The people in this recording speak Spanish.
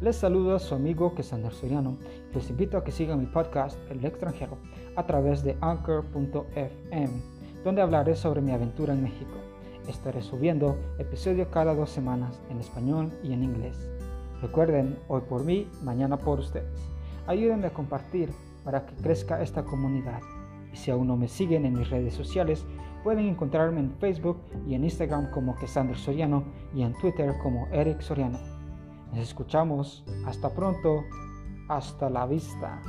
Les saludo a su amigo Kesander Soriano. Les invito a que sigan mi podcast El extranjero a través de anchor.fm, donde hablaré sobre mi aventura en México. Estaré subiendo episodios cada dos semanas en español y en inglés. Recuerden, hoy por mí, mañana por ustedes. Ayúdenme a compartir para que crezca esta comunidad. Y si aún no me siguen en mis redes sociales, pueden encontrarme en Facebook y en Instagram como Kesander Soriano y en Twitter como Eric Soriano. Nos escuchamos. Hasta pronto. Hasta la vista.